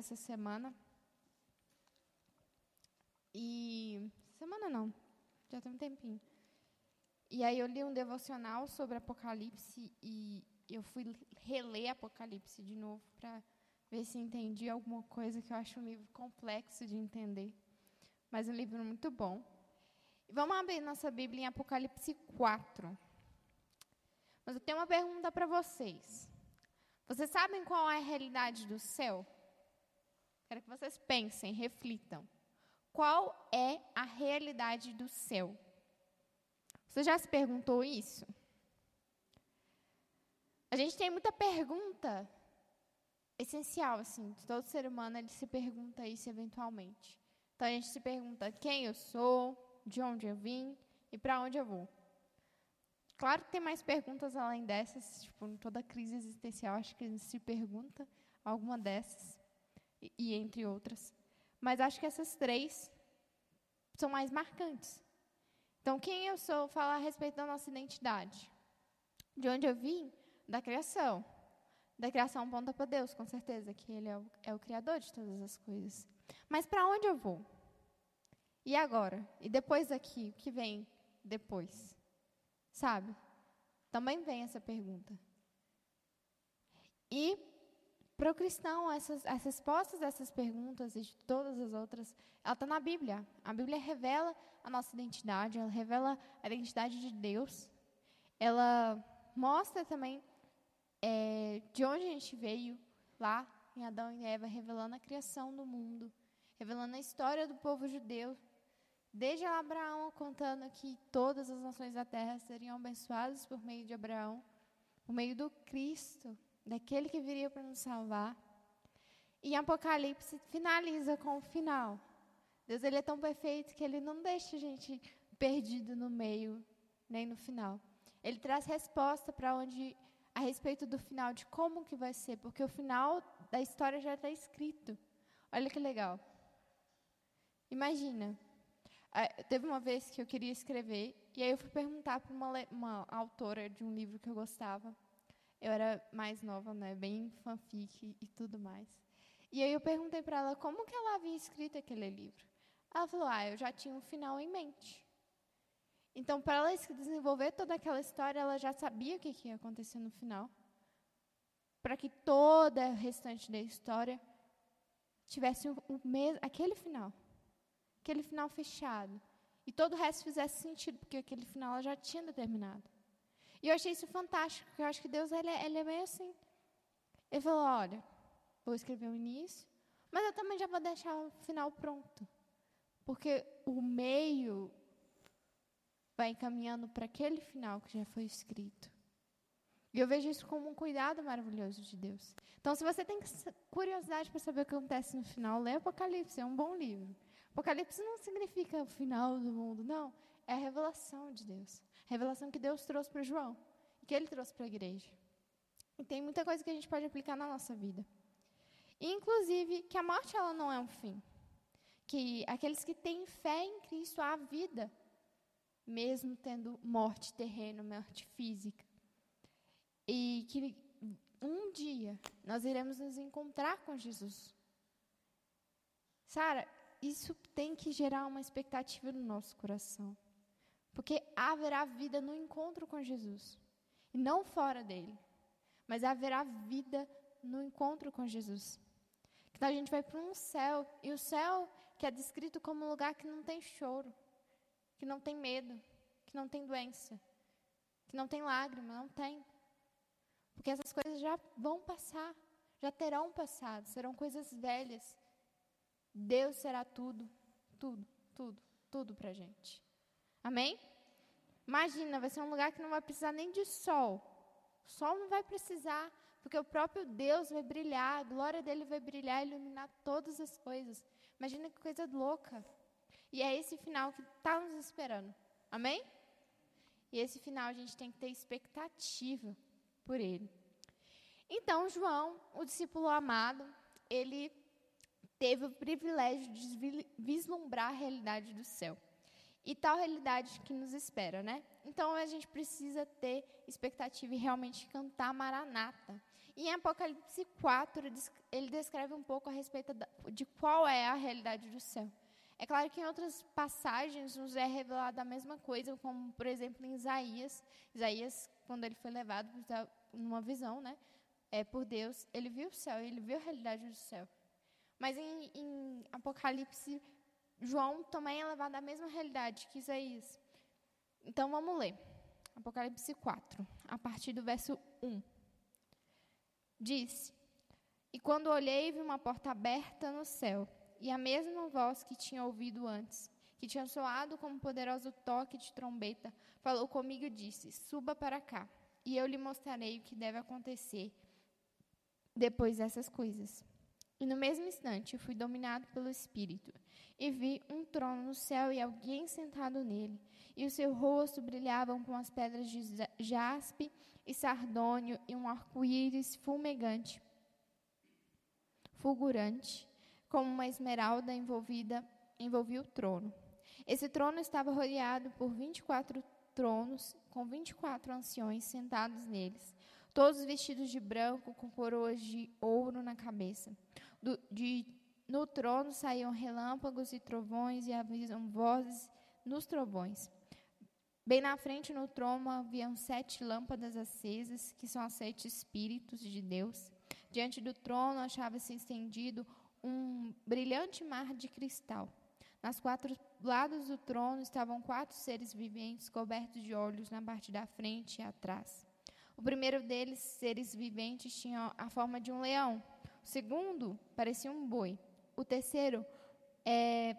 essa semana. E. Semana não, já tem um tempinho. E aí eu li um devocional sobre Apocalipse e eu fui reler Apocalipse de novo para ver se entendi alguma coisa que eu acho um livro complexo de entender. Mas um livro muito bom. Vamos abrir nossa Bíblia em Apocalipse 4. Mas eu tenho uma pergunta para vocês. Vocês sabem qual é a realidade do céu? Quero que vocês pensem, reflitam. Qual é a realidade do céu? Você já se perguntou isso? A gente tem muita pergunta essencial, assim, todo ser humano ele se pergunta isso eventualmente. Então a gente se pergunta quem eu sou, de onde eu vim e para onde eu vou. Claro que tem mais perguntas além dessas, tipo, em toda crise existencial, acho que a gente se pergunta alguma dessas, e, entre outras. Mas acho que essas três são mais marcantes. Então, quem eu sou fala a respeito da nossa identidade. De onde eu vim? Da criação. Da criação ponta para Deus, com certeza, que Ele é o, é o Criador de todas as coisas. Mas para onde eu vou? E agora? E depois daqui? O que vem depois? Sabe? Também vem essa pergunta. E para o cristão, essas, as respostas dessas perguntas e de todas as outras, ela está na Bíblia. A Bíblia revela a nossa identidade, ela revela a identidade de Deus. Ela mostra também é, de onde a gente veio, lá em Adão e Eva, revelando a criação do mundo, revelando a história do povo judeu, Desde Abraão contando que todas as nações da terra seriam abençoadas por meio de Abraão, por meio do Cristo, daquele que viria para nos salvar. E Apocalipse finaliza com o final. Deus ele é tão perfeito que ele não deixa a gente perdido no meio, nem no final. Ele traz resposta para onde a respeito do final, de como que vai ser, porque o final da história já está escrito. Olha que legal. Imagina, teve uma vez que eu queria escrever, e aí eu fui perguntar para uma, uma autora de um livro que eu gostava. Eu era mais nova, né, bem fanfic e tudo mais. E aí eu perguntei para ela como que ela havia escrito aquele livro. Ela falou: "Ah, eu já tinha um final em mente". Então, para ela desenvolver toda aquela história, ela já sabia o que, que ia acontecer no final. Para que toda a restante da história tivesse o, aquele final aquele final fechado. E todo o resto fizesse sentido, porque aquele final ela já tinha determinado. E eu achei isso fantástico, porque eu acho que Deus ele, é, ele é meio assim. Ele falou: olha, vou escrever o início, mas eu também já vou deixar o final pronto. Porque o meio vai encaminhando para aquele final que já foi escrito. E eu vejo isso como um cuidado maravilhoso de Deus. Então, se você tem curiosidade para saber o que acontece no final, lê Apocalipse, é um bom livro. Apocalipse não significa o final do mundo, não. É a revelação de Deus. Revelação que Deus trouxe para João que ele trouxe para a igreja. E tem muita coisa que a gente pode aplicar na nossa vida. Inclusive, que a morte ela não é um fim. Que aqueles que têm fé em Cristo há vida, mesmo tendo morte terrena, morte física. E que um dia nós iremos nos encontrar com Jesus. Sara, isso tem que gerar uma expectativa no nosso coração. Porque haverá vida no encontro com Jesus. E não fora dele. Mas haverá vida no encontro com Jesus. Então a gente vai para um céu. E o céu que é descrito como um lugar que não tem choro. Que não tem medo. Que não tem doença. Que não tem lágrima. Não tem. Porque essas coisas já vão passar. Já terão passado. Serão coisas velhas. Deus será tudo, tudo, tudo, tudo para a gente. Amém? Imagina, vai ser um lugar que não vai precisar nem de sol. O sol não vai precisar, porque o próprio Deus vai brilhar, a glória dele vai brilhar e iluminar todas as coisas. Imagina que coisa louca. E é esse final que está nos esperando. Amém? E esse final a gente tem que ter expectativa por ele. Então, João, o discípulo amado, ele teve o privilégio de vislumbrar a realidade do céu. E tal realidade que nos espera, né? Então a gente precisa ter expectativa e realmente cantar Maranata. E em Apocalipse 4, ele descreve um pouco a respeito de qual é a realidade do céu. É claro que em outras passagens nos é revelada a mesma coisa, como por exemplo em Isaías. Isaías, quando ele foi levado numa visão, né, é, por Deus, ele viu o céu, ele viu a realidade do céu. Mas em, em Apocalipse, João também é levado à mesma realidade que Isaías. Então vamos ler. Apocalipse 4, a partir do verso 1. Diz: E quando olhei, vi uma porta aberta no céu, e a mesma voz que tinha ouvido antes, que tinha soado como poderoso toque de trombeta, falou comigo e disse: Suba para cá, e eu lhe mostrarei o que deve acontecer depois dessas coisas. E no mesmo instante fui dominado pelo Espírito, e vi um trono no céu e alguém sentado nele, e o seu rosto brilhava com as pedras de jaspe e sardônio e um arco-íris fumegante, fulgurante, como uma esmeralda envolvida, envolvia o trono. Esse trono estava rodeado por 24 tronos, com 24 anciões sentados neles, todos vestidos de branco, com coroas de ouro na cabeça. Do, de, no trono saíam relâmpagos e trovões, e haviam vozes nos trovões. Bem na frente, no trono, haviam sete lâmpadas acesas, que são os sete Espíritos de Deus. Diante do trono achava-se estendido um brilhante mar de cristal. Nas quatro lados do trono estavam quatro seres viventes cobertos de olhos na parte da frente e atrás. O primeiro deles, seres viventes, tinha a forma de um leão. O segundo parecia um boi. O terceiro é,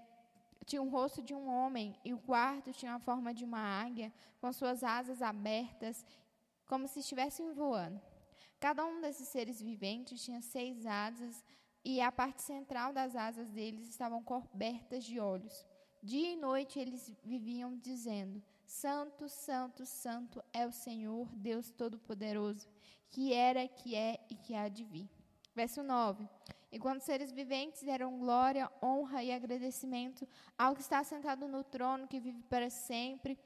tinha o rosto de um homem, e o quarto tinha a forma de uma águia, com suas asas abertas, como se estivessem voando. Cada um desses seres viventes tinha seis asas, e a parte central das asas deles estavam cobertas de olhos. Dia e noite eles viviam dizendo: Santo, Santo, Santo é o Senhor, Deus Todo-Poderoso, que era, que é e que há de vir. Verso 9. E quando seres viventes deram glória, honra e agradecimento ao que está sentado no trono, que vive para sempre,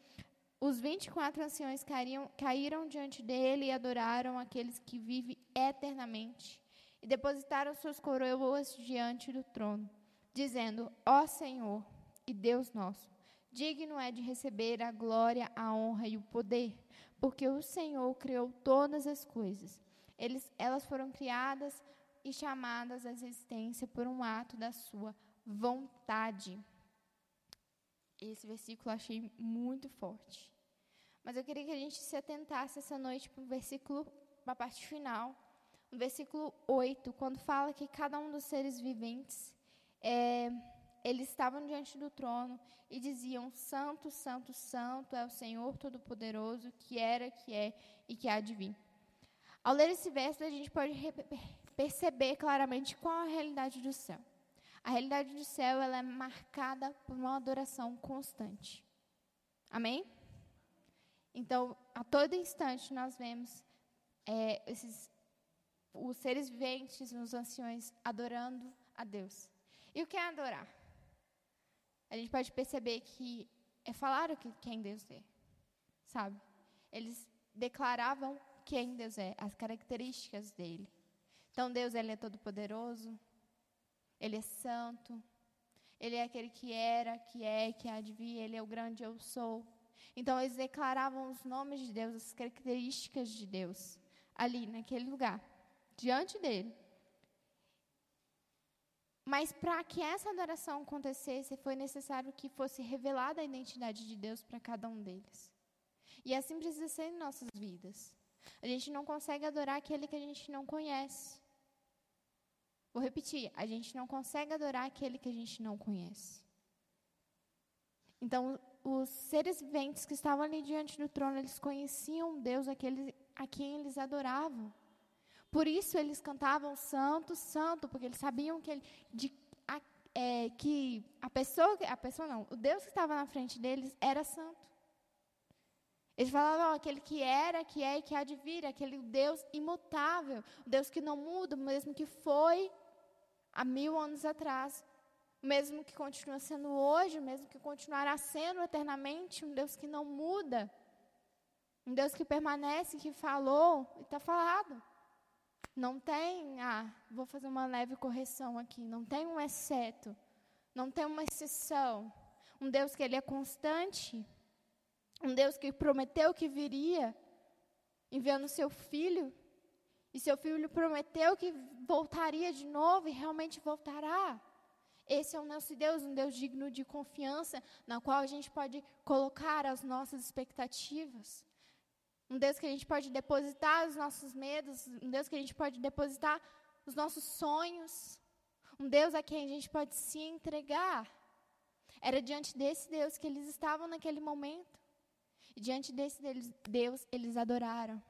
os 24 anciões caíram, caíram diante dele e adoraram aqueles que vivem eternamente. E depositaram suas coroas diante do trono, dizendo: Ó Senhor e Deus nosso, digno é de receber a glória, a honra e o poder, porque o Senhor criou todas as coisas. Eles, elas foram criadas e chamadas à existência por um ato da sua vontade. Esse versículo eu achei muito forte. Mas eu queria que a gente se atentasse essa noite para o versículo, para a parte final, no versículo 8, quando fala que cada um dos seres viventes, é, eles estavam diante do trono e diziam: Santo, Santo, Santo é o Senhor Todo-Poderoso, que era, que é e que há de vir. Ao ler esse verso, a gente pode perceber claramente qual a realidade do céu. A realidade do céu ela é marcada por uma adoração constante. Amém? Então, a todo instante nós vemos é, esses, os seres viventes, os anciões, adorando a Deus. E o que é adorar? A gente pode perceber que é falar o que quem Deus é, sabe? Eles declaravam quem Deus é, as características dele. Então Deus ele é todo poderoso, ele é santo, ele é aquele que era, que é, que há de vir, ele é o grande eu sou. Então eles declaravam os nomes de Deus, as características de Deus ali naquele lugar, diante dele. Mas para que essa adoração acontecesse, foi necessário que fosse revelada a identidade de Deus para cada um deles. E assim precisa ser em nossas vidas. A gente não consegue adorar aquele que a gente não conhece. Vou repetir, a gente não consegue adorar aquele que a gente não conhece. Então, os seres viventes que estavam ali diante do trono, eles conheciam Deus, aquele a quem eles adoravam. Por isso eles cantavam santo, santo, porque eles sabiam que, ele, de, a, é, que a pessoa, a pessoa não, o Deus que estava na frente deles era santo. Eles falavam aquele que era, que é e que há de vir, aquele Deus imutável, o Deus que não muda, mesmo que foi há mil anos atrás, o mesmo que continua sendo hoje, mesmo que continuará sendo eternamente, um Deus que não muda, um Deus que permanece, que falou e está falado. Não tem, ah, vou fazer uma leve correção aqui, não tem um exceto, não tem uma exceção. Um Deus que ele é constante, um Deus que prometeu que viria, enviando seu filho, e seu filho prometeu que voltaria de novo e realmente voltará. Esse é o nosso Deus, um Deus digno de confiança, na qual a gente pode colocar as nossas expectativas. Um Deus que a gente pode depositar os nossos medos, um Deus que a gente pode depositar os nossos sonhos, um Deus a quem a gente pode se entregar. Era diante desse Deus que eles estavam naquele momento. E diante desse Deus, eles adoraram.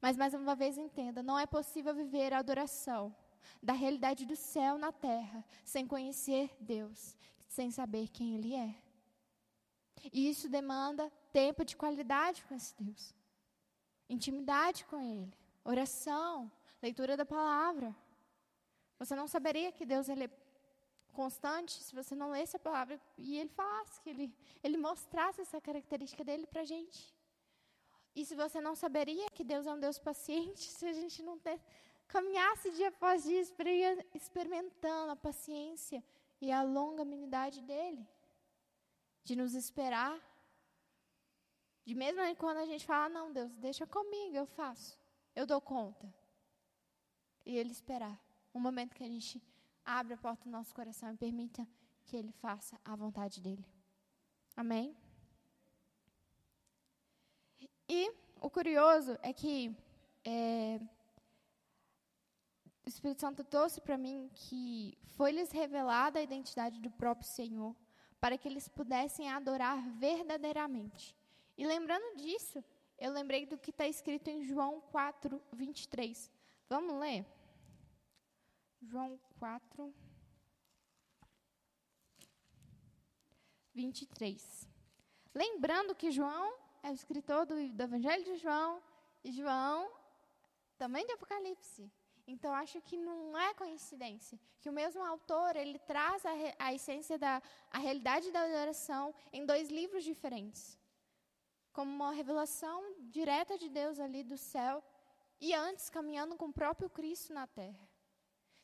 Mas mais uma vez entenda, não é possível viver a adoração da realidade do céu na terra sem conhecer Deus, sem saber quem Ele é. E isso demanda tempo de qualidade com esse Deus, intimidade com Ele, oração, leitura da palavra. Você não saberia que Deus ele é constante se você não lesse a palavra e Ele falasse, que Ele, ele mostrasse essa característica dele para a gente. E se você não saberia que Deus é um Deus paciente, se a gente não ter, caminhasse dia após dia experimentando a paciência e a longanimidade dele, de nos esperar, de mesmo quando a gente fala, não, Deus, deixa comigo, eu faço, eu dou conta. E ele esperar, um momento que a gente abre a porta do nosso coração e permita que ele faça a vontade dele. Amém? E o curioso é que é, o Espírito Santo trouxe para mim que foi-lhes revelada a identidade do próprio Senhor, para que eles pudessem adorar verdadeiramente. E lembrando disso, eu lembrei do que está escrito em João 4, 23. Vamos ler? João 4, 23. Lembrando que João é o escritor do, do Evangelho de João, e João também de Apocalipse. Então, acho que não é coincidência que o mesmo autor ele traz a, a essência da a realidade da adoração em dois livros diferentes, como uma revelação direta de Deus ali do céu e antes caminhando com o próprio Cristo na terra.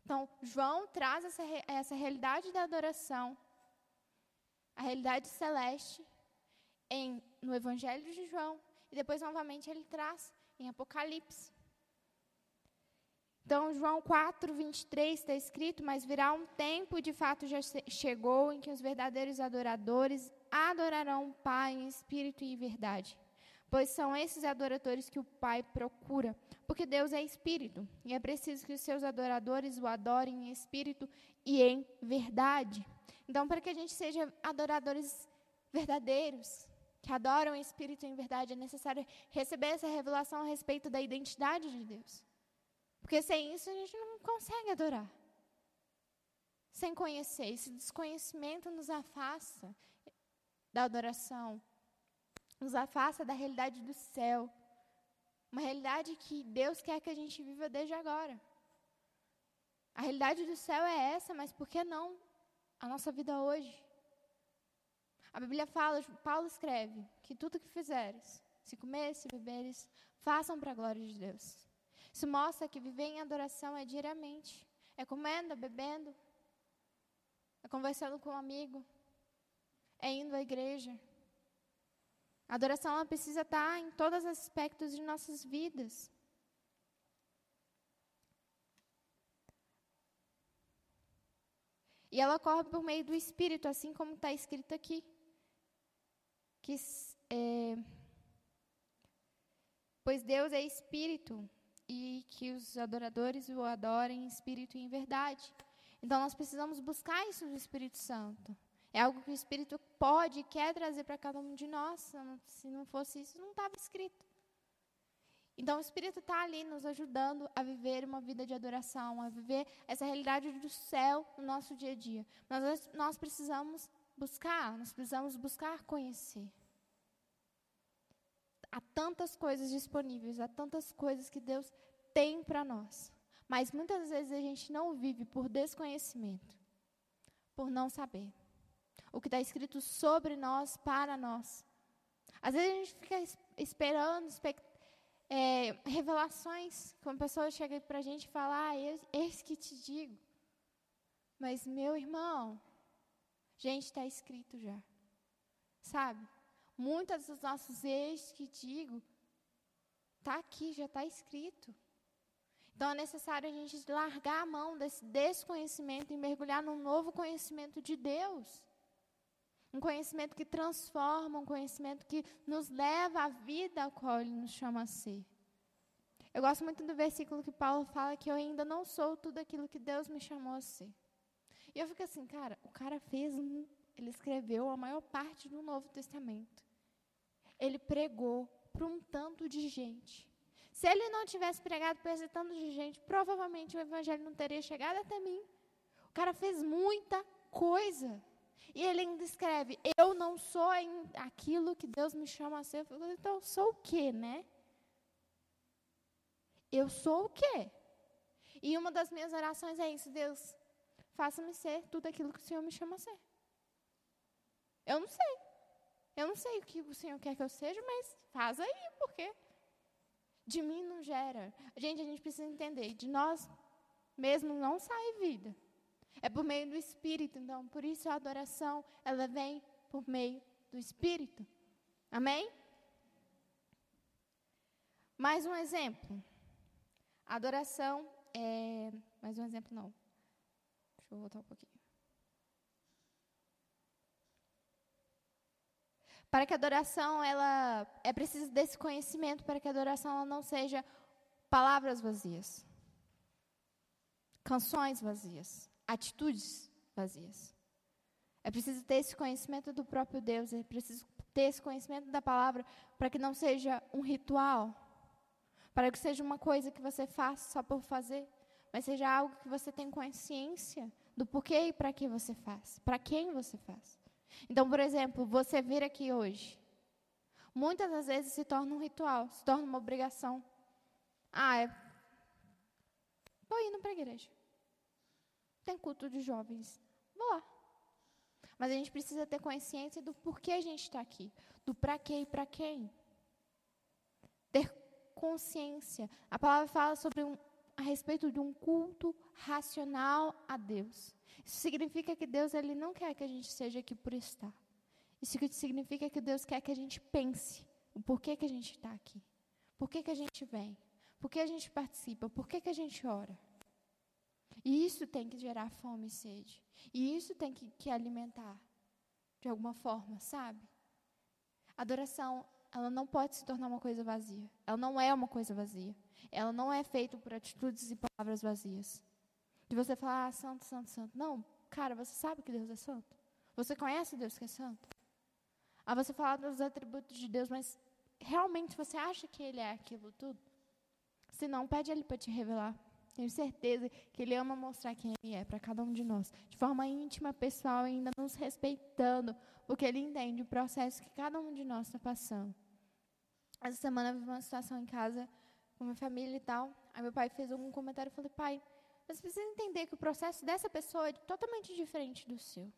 Então, João traz essa, essa realidade da adoração, a realidade celeste, em, no Evangelho de João, e depois novamente ele traz em Apocalipse. Então, João 4, 23 está escrito: Mas virá um tempo, de fato já chegou, em que os verdadeiros adoradores adorarão o Pai em espírito e verdade. Pois são esses adoradores que o Pai procura. Porque Deus é espírito, e é preciso que os seus adoradores o adorem em espírito e em verdade. Então, para que a gente seja adoradores verdadeiros, que adoram em espírito em verdade, é necessário receber essa revelação a respeito da identidade de Deus. Porque sem isso a gente não consegue adorar. Sem conhecer, esse desconhecimento nos afasta da adoração, nos afasta da realidade do céu. Uma realidade que Deus quer que a gente viva desde agora. A realidade do céu é essa, mas por que não a nossa vida hoje? A Bíblia fala, Paulo escreve, que tudo que fizeres, se comeres, se beberes, façam para a glória de Deus. Isso mostra que viver em adoração é diariamente. É comendo, é bebendo, é conversando com um amigo, é indo à igreja. A adoração ela precisa estar em todos os aspectos de nossas vidas. E ela ocorre por meio do Espírito, assim como está escrito aqui. Que, é, pois Deus é Espírito, e que os adoradores o adorem em espírito e em verdade. Então nós precisamos buscar isso do Espírito Santo. É algo que o Espírito pode e quer trazer para cada um de nós. Se não fosse isso, não estava escrito. Então o Espírito está ali nos ajudando a viver uma vida de adoração, a viver essa realidade do céu no nosso dia a dia. Mas nós precisamos buscar, nós precisamos buscar conhecer. Há tantas coisas disponíveis, há tantas coisas que Deus tem para nós. Mas muitas vezes a gente não vive por desconhecimento, por não saber. O que está escrito sobre nós, para nós. Às vezes a gente fica esperando é, revelações, quando a pessoa chega para a gente e fala, ah, eis que te digo. Mas, meu irmão, gente, está escrito já. Sabe? Muitas dos nossos eis que digo, está aqui, já está escrito. Então é necessário a gente largar a mão desse desconhecimento e mergulhar num novo conhecimento de Deus. Um conhecimento que transforma, um conhecimento que nos leva à vida a qual Ele nos chama a ser. Eu gosto muito do versículo que Paulo fala que eu ainda não sou tudo aquilo que Deus me chamou a ser. E eu fico assim, cara, o cara fez um, ele escreveu a maior parte do Novo Testamento. Ele pregou para um tanto de gente. Se ele não tivesse pregado para esse tanto de gente, provavelmente o evangelho não teria chegado até mim. O cara fez muita coisa. E ele ainda escreve: Eu não sou aquilo que Deus me chama a ser. Então, eu sou o quê, né? Eu sou o quê? E uma das minhas orações é isso: Deus, faça-me ser tudo aquilo que o Senhor me chama a ser. Eu não sei. Eu não sei o que o Senhor quer que eu seja, mas faz aí, porque de mim não gera. Gente, a gente precisa entender: de nós mesmo não sai vida. É por meio do Espírito. Então, por isso a adoração, ela vem por meio do Espírito. Amém? Mais um exemplo. adoração é. Mais um exemplo, não. Deixa eu voltar um pouquinho. Para que a adoração, ela é preciso desse conhecimento para que a adoração ela não seja palavras vazias, canções vazias, atitudes vazias. É preciso ter esse conhecimento do próprio Deus, é preciso ter esse conhecimento da palavra para que não seja um ritual, para que seja uma coisa que você faça só por fazer, mas seja algo que você tem consciência do porquê e para que você faz, para quem você faz. Então, por exemplo, você vir aqui hoje, muitas das vezes se torna um ritual, se torna uma obrigação. Ah, é. Estou indo para a igreja tem culto de jovens. Vou lá. Mas a gente precisa ter consciência do porquê a gente está aqui, do para quê e para quem. Ter consciência. A palavra fala sobre um, a respeito de um culto racional a Deus. Isso significa que Deus ele não quer que a gente seja aqui por estar. Isso significa que Deus quer que a gente pense o porquê que a gente está aqui. Por que, que a gente vem? Por que a gente participa? Por que, que a gente ora? E isso tem que gerar fome e sede. E isso tem que, que alimentar, de alguma forma, sabe? Adoração, ela não pode se tornar uma coisa vazia. Ela não é uma coisa vazia. Ela não é feita por atitudes e palavras vazias. De você falar, ah, santo, santo, santo. Não, cara, você sabe que Deus é santo. Você conhece Deus que é santo. Ah, você fala dos atributos de Deus, mas realmente você acha que Ele é aquilo tudo? Se não, pede Ele para te revelar. Tenho certeza que Ele ama mostrar quem Ele é para cada um de nós, de forma íntima, pessoal, ainda nos respeitando, porque Ele entende o processo que cada um de nós está passando. Essa semana eu vivi uma situação em casa com minha família e tal. Aí meu pai fez algum comentário e falei, pai, você precisa entender que o processo dessa pessoa é totalmente diferente do seu.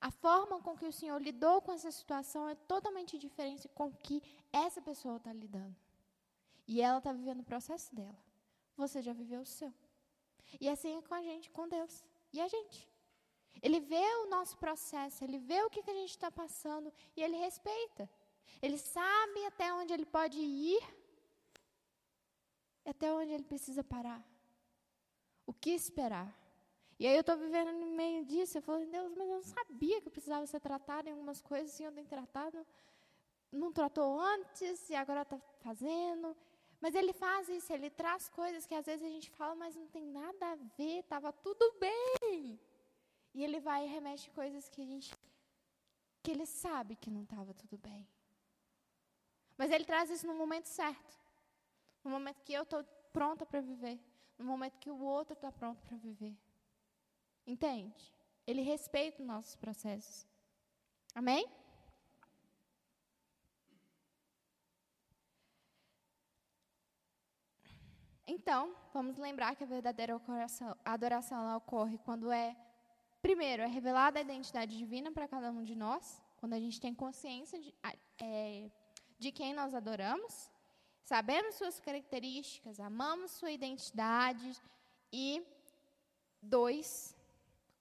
A forma com que o Senhor lidou com essa situação é totalmente diferente com que essa pessoa está lidando. E ela está vivendo o processo dela você já viveu o seu. E assim é com a gente, com Deus. E a gente. Ele vê o nosso processo, ele vê o que, que a gente está passando e ele respeita. Ele sabe até onde ele pode ir e até onde ele precisa parar. O que esperar. E aí eu estou vivendo no meio disso. Eu falo, Deus, mas eu não sabia que eu precisava ser tratado em algumas coisas, e eu tenho tratado. Não tratou antes e agora está fazendo. Mas ele faz isso, ele traz coisas que às vezes a gente fala, mas não tem nada a ver, estava tudo bem. E ele vai e remete coisas que a gente que ele sabe que não estava tudo bem. Mas ele traz isso no momento certo. No momento que eu estou pronta para viver. No momento que o outro está pronto para viver. Entende? Ele respeita os nossos processos. Amém? Então, vamos lembrar que a verdadeira adoração ela ocorre quando é primeiro, é revelada a identidade divina para cada um de nós, quando a gente tem consciência de, é, de quem nós adoramos, sabemos suas características, amamos sua identidade. E, dois,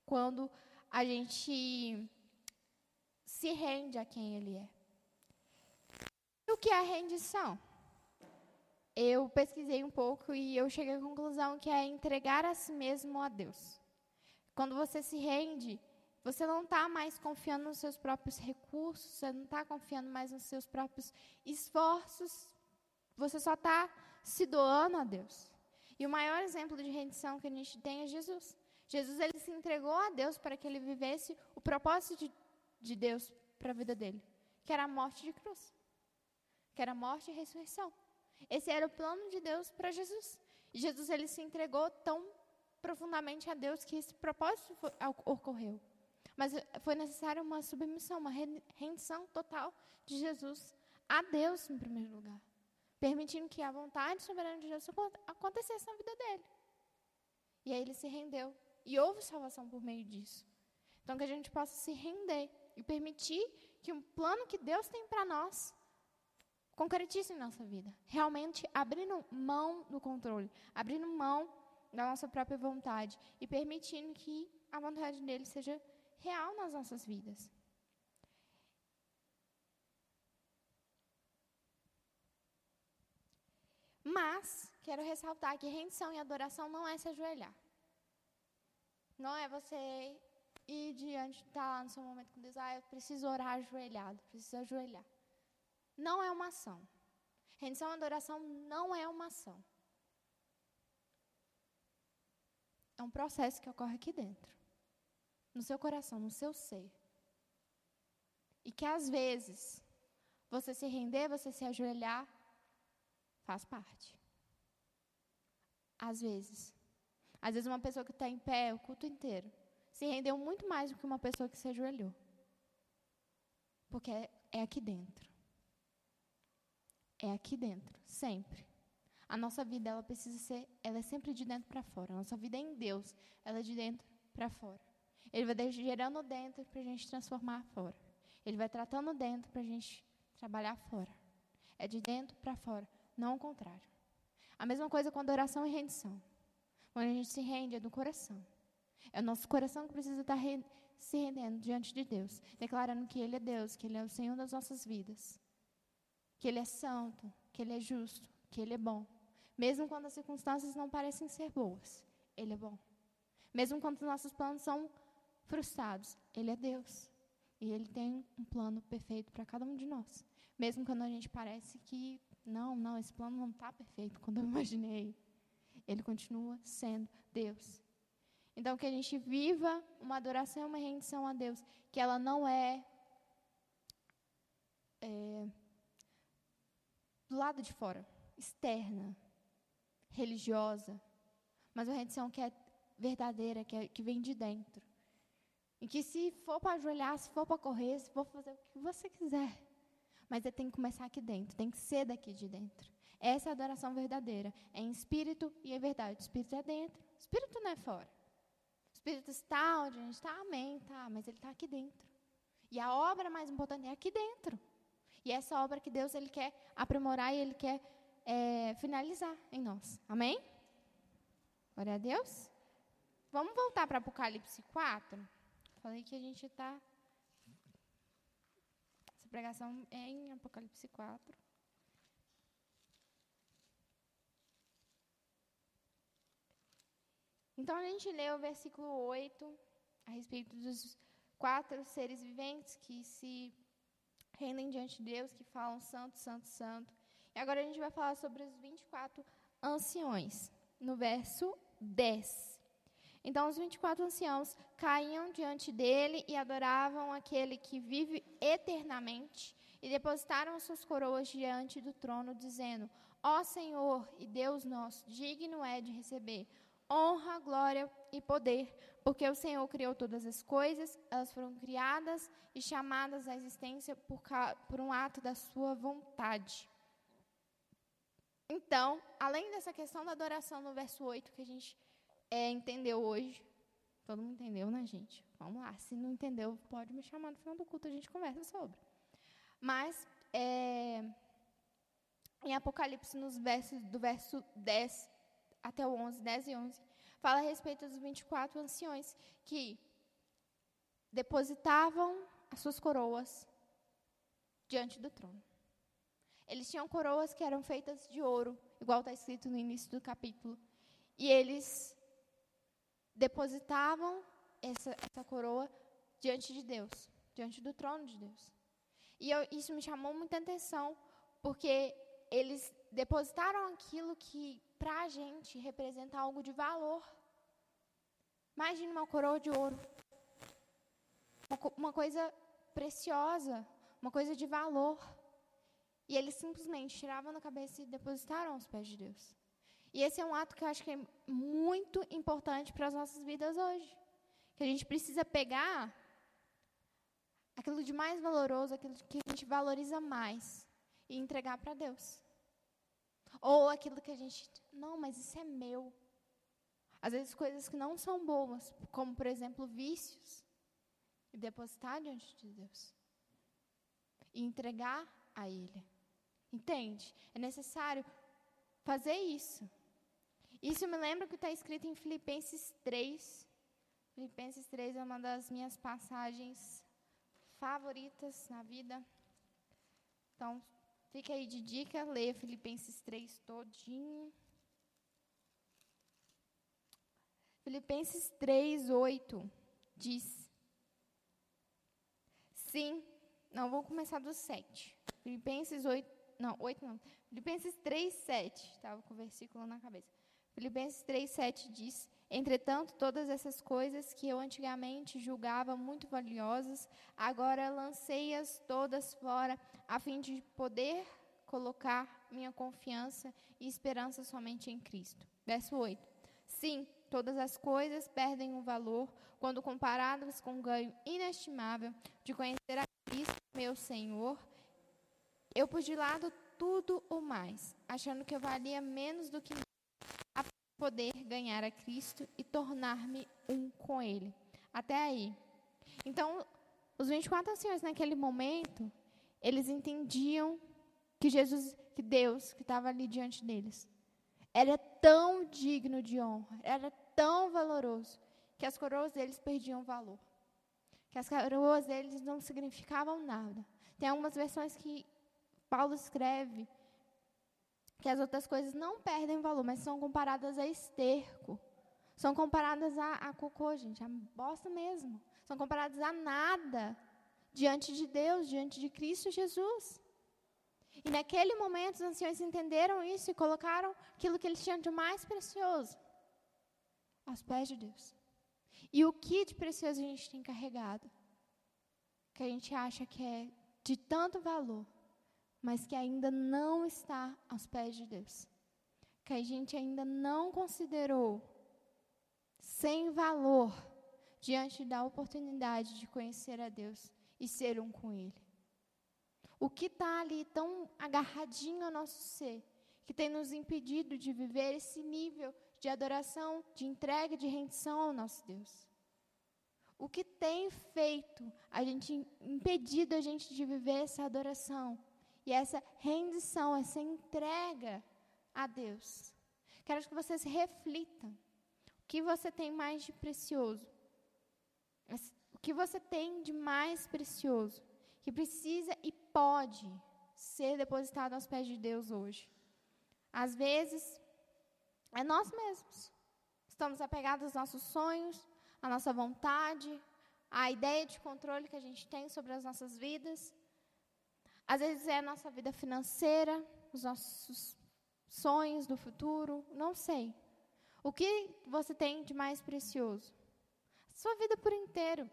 quando a gente se rende a quem Ele é. E o que é a rendição? Eu pesquisei um pouco e eu cheguei à conclusão que é entregar a si mesmo a Deus. Quando você se rende, você não está mais confiando nos seus próprios recursos, você não está confiando mais nos seus próprios esforços, você só está se doando a Deus. E o maior exemplo de rendição que a gente tem é Jesus. Jesus ele se entregou a Deus para que ele vivesse o propósito de, de Deus para a vida dele, que era a morte de cruz, que era a morte e a ressurreição. Esse era o plano de Deus para Jesus. E Jesus ele se entregou tão profundamente a Deus que esse propósito foi, ocorreu. Mas eh, foi necessária uma submissão, uma rendição total de Jesus a Deus em primeiro lugar, permitindo que a vontade soberana de Deus acontecesse na vida dele. E aí ele se rendeu e houve salvação por meio disso. Então que a gente possa se render e permitir que o plano que Deus tem para nós concretize em nossa vida. Realmente abrindo mão do controle, abrindo mão da nossa própria vontade e permitindo que a vontade dele seja real nas nossas vidas. Mas, quero ressaltar que rendição e adoração não é se ajoelhar. Não é você ir diante, estar tá lá no seu momento com Deus, ah, eu preciso orar ajoelhado, preciso ajoelhar. Não é uma ação. Rendição e adoração não é uma ação. É um processo que ocorre aqui dentro, no seu coração, no seu ser. E que às vezes, você se render, você se ajoelhar, faz parte. Às vezes. Às vezes, uma pessoa que está em pé o culto inteiro se rendeu muito mais do que uma pessoa que se ajoelhou. Porque é, é aqui dentro. É aqui dentro, sempre. A nossa vida, ela precisa ser, ela é sempre de dentro para fora. A nossa vida é em Deus, ela é de dentro para fora. Ele vai gerando dentro para a gente transformar fora. Ele vai tratando dentro para a gente trabalhar fora. É de dentro para fora, não o contrário. A mesma coisa com adoração e rendição. Quando a gente se rende, é do coração. É o nosso coração que precisa estar re se rendendo diante de Deus, declarando que Ele é Deus, que Ele é o Senhor das nossas vidas, que Ele é santo, que Ele é justo, que Ele é bom. Mesmo quando as circunstâncias não parecem ser boas, Ele é bom. Mesmo quando os nossos planos são frustrados, Ele é Deus. E Ele tem um plano perfeito para cada um de nós. Mesmo quando a gente parece que, não, não, esse plano não está perfeito quando eu imaginei. Ele continua sendo Deus. Então, que a gente viva uma adoração e uma rendição a Deus, que ela não é, é do lado de fora, externa, religiosa, mas uma rendição que é verdadeira, que, é, que vem de dentro. E que se for para ajoelhar, se for para correr, se for fazer o que você quiser, mas tem que começar aqui dentro, tem que ser daqui de dentro. Essa é a adoração verdadeira. É em espírito e é verdade. O espírito é dentro, o espírito não é fora. O espírito está onde a gente está, amém, tá, mas ele está aqui dentro. E a obra mais importante é aqui dentro. E essa obra que Deus ele quer aprimorar e ele quer é, finalizar em nós. Amém? Glória a Deus. Vamos voltar para Apocalipse 4. Falei que a gente está. Pregação em Apocalipse 4. Então a gente lê o versículo 8 a respeito dos quatro seres viventes que se rendem diante de Deus, que falam santo, santo, santo. E agora a gente vai falar sobre os 24 anciões, no verso 10. Então, os 24 anciãos caíam diante dele e adoravam aquele que vive eternamente e depositaram suas coroas diante do trono, dizendo: Ó Senhor e Deus nosso, digno é de receber honra, glória e poder, porque o Senhor criou todas as coisas, elas foram criadas e chamadas à existência por, por um ato da sua vontade. Então, além dessa questão da adoração no verso 8 que a gente é, entendeu hoje, todo mundo entendeu, né, gente? Vamos lá, se não entendeu, pode me chamar no final do culto, a gente conversa sobre. Mas, é, em Apocalipse, nos versos, do verso 10 até o 11, 10 e 11, fala a respeito dos 24 anciões que depositavam as suas coroas diante do trono. Eles tinham coroas que eram feitas de ouro, igual está escrito no início do capítulo. E eles depositavam essa, essa coroa diante de Deus, diante do trono de Deus. E eu, isso me chamou muita atenção, porque eles depositaram aquilo que, para a gente, representa algo de valor. Imagine uma coroa de ouro. Uma, uma coisa preciosa, uma coisa de valor. E eles simplesmente tiravam na cabeça e depositaram aos pés de Deus. E esse é um ato que eu acho que é muito importante para as nossas vidas hoje. Que a gente precisa pegar aquilo de mais valoroso, aquilo que a gente valoriza mais, e entregar para Deus. Ou aquilo que a gente, não, mas isso é meu. Às vezes coisas que não são boas, como por exemplo vícios, e depositar diante de Deus. E entregar a Ele. Entende? É necessário fazer isso. Isso me lembra que está escrito em Filipenses 3. Filipenses 3 é uma das minhas passagens favoritas na vida. Então, fica aí de dica, leia Filipenses 3 todinho. Filipenses 3, 8 diz: Sim, não vou começar do 7. Filipenses 8, não, 8 não. Filipenses 3, 7. Estava com o versículo na cabeça. Filipenses 3, 7 diz: Entretanto, todas essas coisas que eu antigamente julgava muito valiosas, agora lancei-as todas fora, a fim de poder colocar minha confiança e esperança somente em Cristo. Verso 8. Sim, todas as coisas perdem o valor quando comparadas com o ganho inestimável de conhecer a Cristo, meu Senhor, eu pus de lado tudo o mais, achando que eu valia menos do que poder ganhar a Cristo e tornar-me um com Ele. Até aí. Então, os 24 anciões naquele momento, eles entendiam que Jesus, que Deus, que estava ali diante deles, era tão digno de honra, era tão valoroso, que as coroas deles perdiam valor. Que as coroas deles não significavam nada. Tem algumas versões que Paulo escreve que as outras coisas não perdem valor, mas são comparadas a esterco. São comparadas a, a cocô, gente, a bosta mesmo. São comparadas a nada diante de Deus, diante de Cristo Jesus. E naquele momento os anciões entenderam isso e colocaram aquilo que eles tinham de mais precioso aos pés de Deus. E o que de precioso a gente tem carregado? Que a gente acha que é de tanto valor mas que ainda não está aos pés de Deus. Que a gente ainda não considerou sem valor diante da oportunidade de conhecer a Deus e ser um com Ele. O que está ali tão agarradinho ao nosso ser, que tem nos impedido de viver esse nível de adoração, de entrega, de rendição ao nosso Deus. O que tem feito a gente impedido a gente de viver essa adoração? E essa rendição, essa entrega a Deus. Quero que vocês reflitam. O que você tem mais de precioso? O que você tem de mais precioso? Que precisa e pode ser depositado aos pés de Deus hoje? Às vezes, é nós mesmos. Estamos apegados aos nossos sonhos, à nossa vontade, à ideia de controle que a gente tem sobre as nossas vidas. Às vezes é a nossa vida financeira, os nossos sonhos do futuro, não sei. O que você tem de mais precioso? Sua vida por inteiro.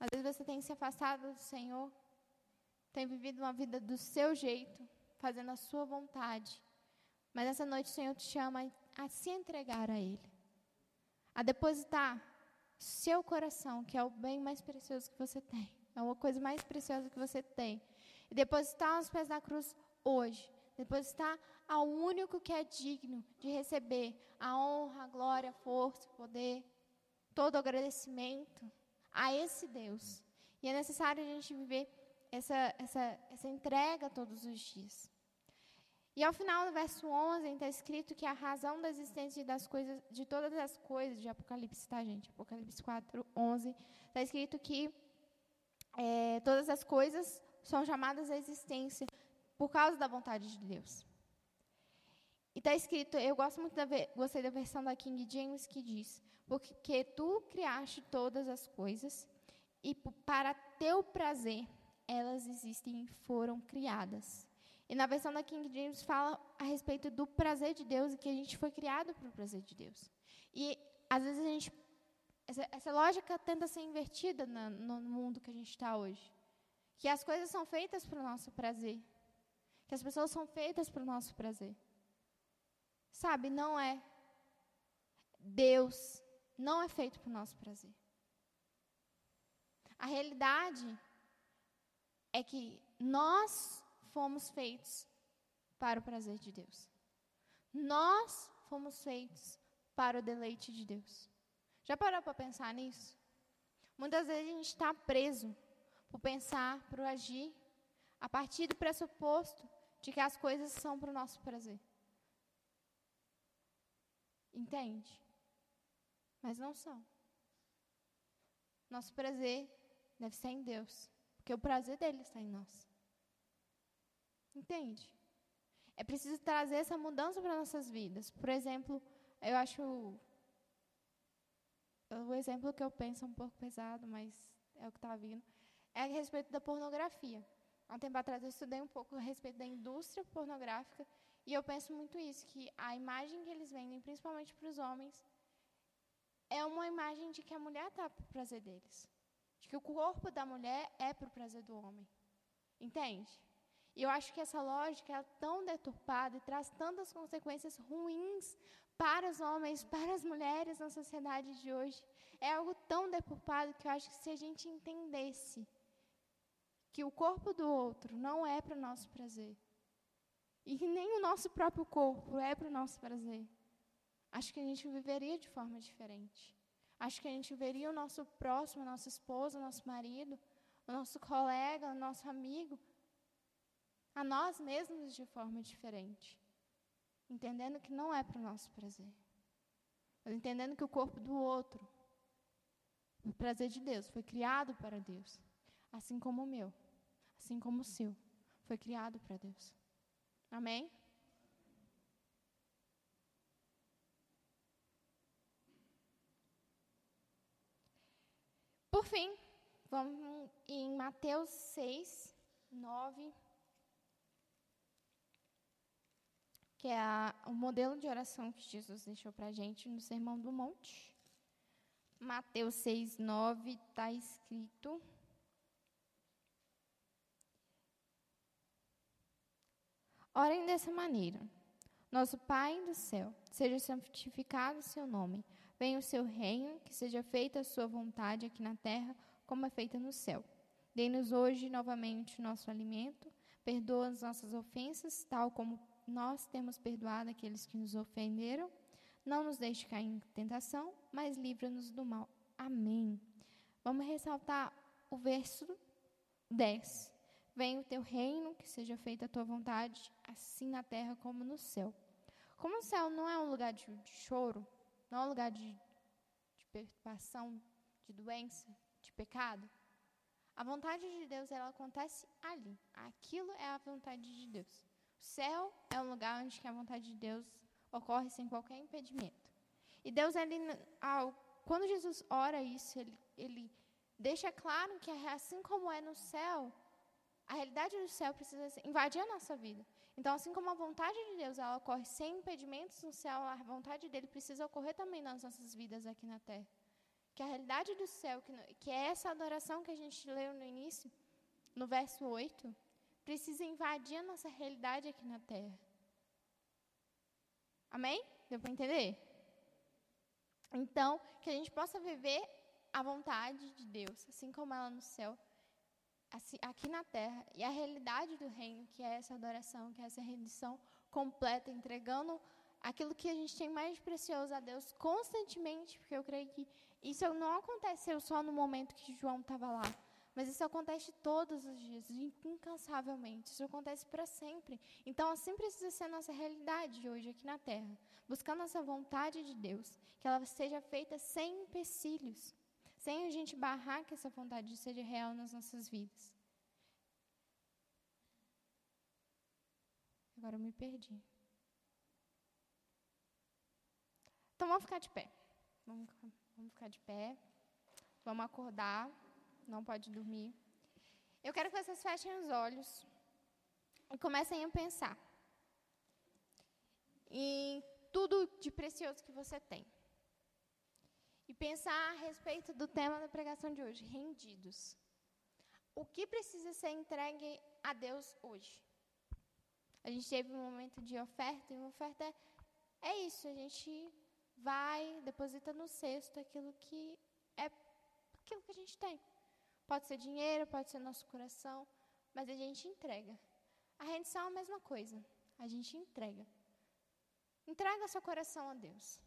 Às vezes você tem se afastado do Senhor, tem vivido uma vida do seu jeito, fazendo a sua vontade. Mas essa noite o Senhor te chama a se entregar a Ele, a depositar seu coração, que é o bem mais precioso que você tem, é a coisa mais preciosa que você tem, e depositar aos pés da cruz hoje. Depositar ao único que é digno de receber a honra, a glória, a força, o poder, todo o agradecimento, a esse Deus. E é necessário a gente viver essa, essa, essa entrega todos os dias. E ao final do verso 11 está escrito que a razão da existência das coisas, de todas as coisas, de Apocalipse, tá, gente? Apocalipse 4, 11, está escrito que é, todas as coisas são chamadas à existência por causa da vontade de Deus. E está escrito, eu gosto muito da, gostei da versão da King James que diz, porque tu criaste todas as coisas e para teu prazer elas existem e foram criadas. E na versão da King James fala a respeito do prazer de Deus e que a gente foi criado para o prazer de Deus. E às vezes a gente essa, essa lógica tenta ser invertida na, no mundo que a gente está hoje. Que as coisas são feitas para o nosso prazer. Que as pessoas são feitas para o nosso prazer. Sabe, não é. Deus não é feito para o nosso prazer. A realidade é que nós fomos feitos para o prazer de Deus. Nós fomos feitos para o deleite de Deus. Já parou para pensar nisso? Muitas vezes a gente está preso por pensar, por agir, a partir do pressuposto de que as coisas são para o nosso prazer. Entende? Mas não são. Nosso prazer deve ser em Deus, porque o prazer dele está em nós. Entende? É preciso trazer essa mudança para nossas vidas. Por exemplo, eu acho o exemplo que eu penso é um pouco pesado, mas é o que está vindo, é a respeito da pornografia. Há um tempo atrás eu estudei um pouco a respeito da indústria pornográfica e eu penso muito isso, que a imagem que eles vendem, principalmente para os homens, é uma imagem de que a mulher está para o prazer deles. De que o corpo da mulher é para o prazer do homem. Entende? E eu acho que essa lógica é tão deturpada e traz tantas consequências ruins para os homens, para as mulheres na sociedade de hoje. É algo tão deturpado que eu acho que se a gente entendesse que o corpo do outro não é para o nosso prazer, e que nem o nosso próprio corpo é para o nosso prazer, acho que a gente viveria de forma diferente. Acho que a gente veria o nosso próximo, a nossa esposa, o nosso marido, o nosso colega, o nosso amigo, a nós mesmos de forma diferente. Entendendo que não é para o nosso prazer. Mas entendendo que o corpo do outro, o prazer de Deus, foi criado para Deus. Assim como o meu, assim como o seu, foi criado para Deus. Amém? Por fim, vamos em Mateus 6, 9 que é a, o modelo de oração que Jesus deixou para a gente no Sermão do Monte. Mateus 6, 9 está escrito. Orem dessa maneira. Nosso Pai do céu, seja santificado o seu nome. Venha o seu reino, que seja feita a sua vontade aqui na terra, como é feita no céu. Dê-nos hoje novamente o nosso alimento. Perdoa as nossas ofensas, tal como nós temos perdoado aqueles que nos ofenderam. Não nos deixe cair em tentação, mas livra-nos do mal. Amém. Vamos ressaltar o verso 10. Venha o teu reino, que seja feita a tua vontade, assim na terra como no céu. Como o céu não é um lugar de, de choro, não é um lugar de, de perturbação, de doença, de pecado, a vontade de Deus ela acontece ali. Aquilo é a vontade de Deus. O céu é um lugar onde a vontade de Deus ocorre sem qualquer impedimento. E Deus, ele, ao, quando Jesus ora isso, ele, ele deixa claro que assim como é no céu, a realidade do céu precisa invadir a nossa vida. Então, assim como a vontade de Deus ela ocorre sem impedimentos no céu, a vontade dele precisa ocorrer também nas nossas vidas aqui na terra. Que a realidade do céu, que, que é essa adoração que a gente leu no início, no verso 8, precisa invadir a nossa realidade aqui na Terra. Amém? Deu para entender? Então, que a gente possa viver a vontade de Deus, assim como ela no céu, assim, aqui na terra, e a realidade do reino, que é essa adoração, que é essa rendição completa, entregando aquilo que a gente tem mais precioso a Deus constantemente, porque eu creio que isso não aconteceu só no momento que João estava lá, mas isso acontece todos os dias, incansavelmente. Isso acontece para sempre. Então, assim precisa ser a nossa realidade hoje aqui na Terra. Buscando essa vontade de Deus, que ela seja feita sem empecilhos, sem a gente barrar que essa vontade seja real nas nossas vidas. Agora eu me perdi. Então vamos ficar de pé. Vamos, vamos ficar de pé. Vamos acordar. Não pode dormir. Eu quero que vocês fechem os olhos e comecem a pensar em tudo de precioso que você tem. E pensar a respeito do tema da pregação de hoje, rendidos. O que precisa ser entregue a Deus hoje? A gente teve um momento de oferta, e uma oferta é, é isso, a gente vai, deposita no cesto aquilo que é aquilo que a gente tem. Pode ser dinheiro, pode ser nosso coração, mas a gente entrega. A rendição é a mesma coisa. A gente entrega. Entrega seu coração a Deus.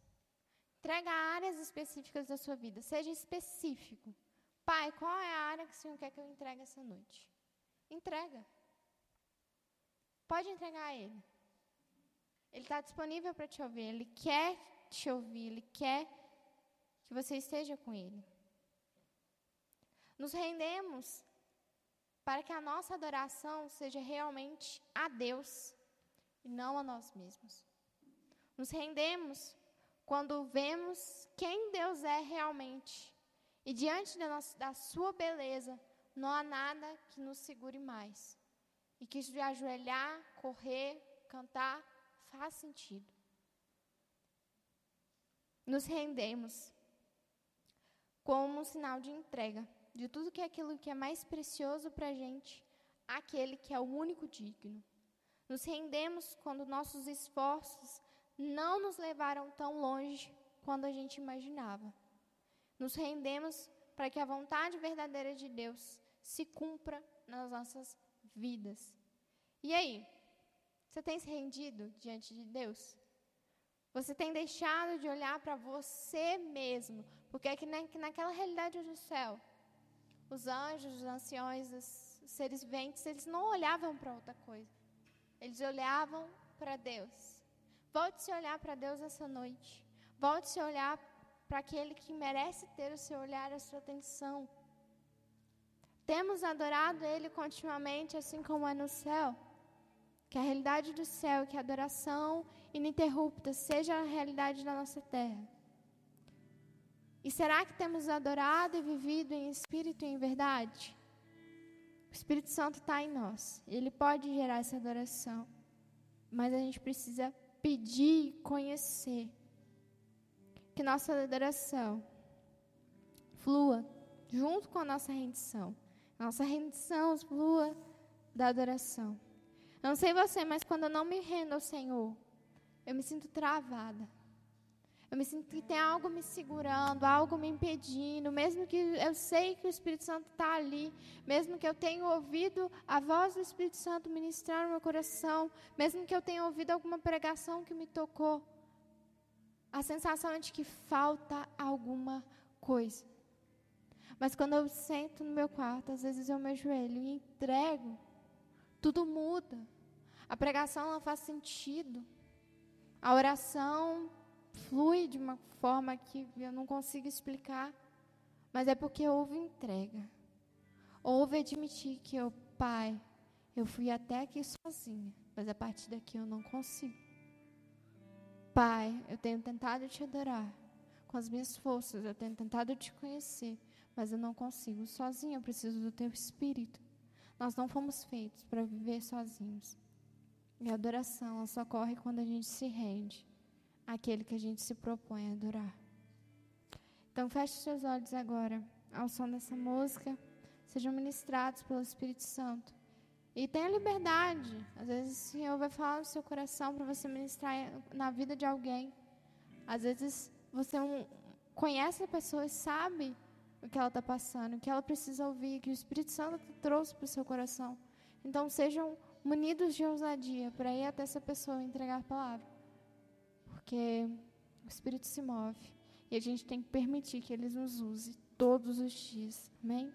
Entrega áreas específicas da sua vida. Seja específico. Pai, qual é a área que o Senhor quer que eu entregue essa noite? Entrega. Pode entregar a Ele. Ele está disponível para te ouvir. Ele quer te ouvir. Ele quer que você esteja com Ele. Nos rendemos para que a nossa adoração seja realmente a Deus e não a nós mesmos. Nos rendemos quando vemos quem Deus é realmente. E diante da, nossa, da Sua beleza, não há nada que nos segure mais. E que isso de ajoelhar, correr, cantar, faz sentido. Nos rendemos como um sinal de entrega de tudo que é aquilo que é mais precioso para a gente, aquele que é o único digno. Nos rendemos quando nossos esforços não nos levaram tão longe quando a gente imaginava. Nos rendemos para que a vontade verdadeira de Deus se cumpra nas nossas vidas. E aí? Você tem se rendido diante de Deus? Você tem deixado de olhar para você mesmo? Porque é que naquela realidade do céu, os anjos, os anciões, os seres viventes, eles não olhavam para outra coisa. Eles olhavam para Deus. Volte se olhar para Deus essa noite. Volte se olhar para aquele que merece ter o seu olhar, a sua atenção. Temos adorado Ele continuamente, assim como é no céu. Que a realidade do céu, que a adoração ininterrupta seja a realidade da nossa terra. E será que temos adorado e vivido em espírito e em verdade? O Espírito Santo está em nós. Ele pode gerar essa adoração. Mas a gente precisa pedir e conhecer. Que nossa adoração flua junto com a nossa rendição. Nossa rendição flua da adoração. Eu não sei você, mas quando eu não me rendo ao Senhor, eu me sinto travada. Eu me sinto que tem algo me segurando, algo me impedindo, mesmo que eu sei que o Espírito Santo está ali, mesmo que eu tenha ouvido a voz do Espírito Santo ministrar no meu coração, mesmo que eu tenha ouvido alguma pregação que me tocou, a sensação é de que falta alguma coisa. Mas quando eu sento no meu quarto, às vezes eu me ajoelho e entrego, tudo muda. A pregação não faz sentido. A oração flui de uma forma que eu não consigo explicar, mas é porque houve entrega. Houve admitir que eu, pai, eu fui até aqui sozinha, mas a partir daqui eu não consigo. Pai, eu tenho tentado te adorar com as minhas forças, eu tenho tentado te conhecer, mas eu não consigo sozinha, eu preciso do teu espírito. Nós não fomos feitos para viver sozinhos. E a adoração só ocorre quando a gente se rende aquele que a gente se propõe a adorar. Então, feche seus olhos agora ao som dessa música. Sejam ministrados pelo Espírito Santo. E tenha liberdade. Às vezes o Senhor vai falar no seu coração para você ministrar na vida de alguém. Às vezes você conhece a pessoa e sabe o que ela está passando, o que ela precisa ouvir, que o Espírito Santo trouxe para o seu coração. Então sejam munidos de ousadia para ir até essa pessoa e entregar a palavra. Porque o Espírito se move e a gente tem que permitir que ele nos use todos os dias. Amém?